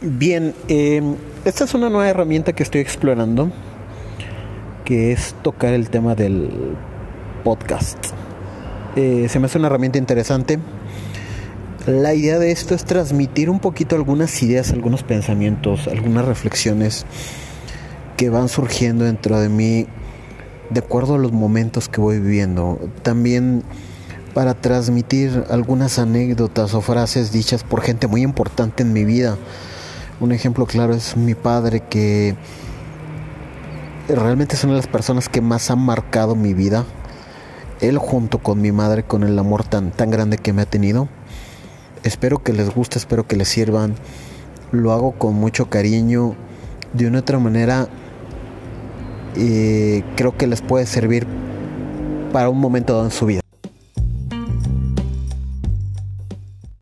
Bien, eh, esta es una nueva herramienta que estoy explorando, que es tocar el tema del podcast. Eh, se me hace una herramienta interesante. La idea de esto es transmitir un poquito algunas ideas, algunos pensamientos, algunas reflexiones que van surgiendo dentro de mí de acuerdo a los momentos que voy viviendo. También para transmitir algunas anécdotas o frases dichas por gente muy importante en mi vida un ejemplo claro es mi padre que realmente es una de las personas que más han marcado mi vida. Él junto con mi madre, con el amor tan, tan grande que me ha tenido. Espero que les guste, espero que les sirvan. Lo hago con mucho cariño. De una otra manera, eh, creo que les puede servir para un momento dado en su vida.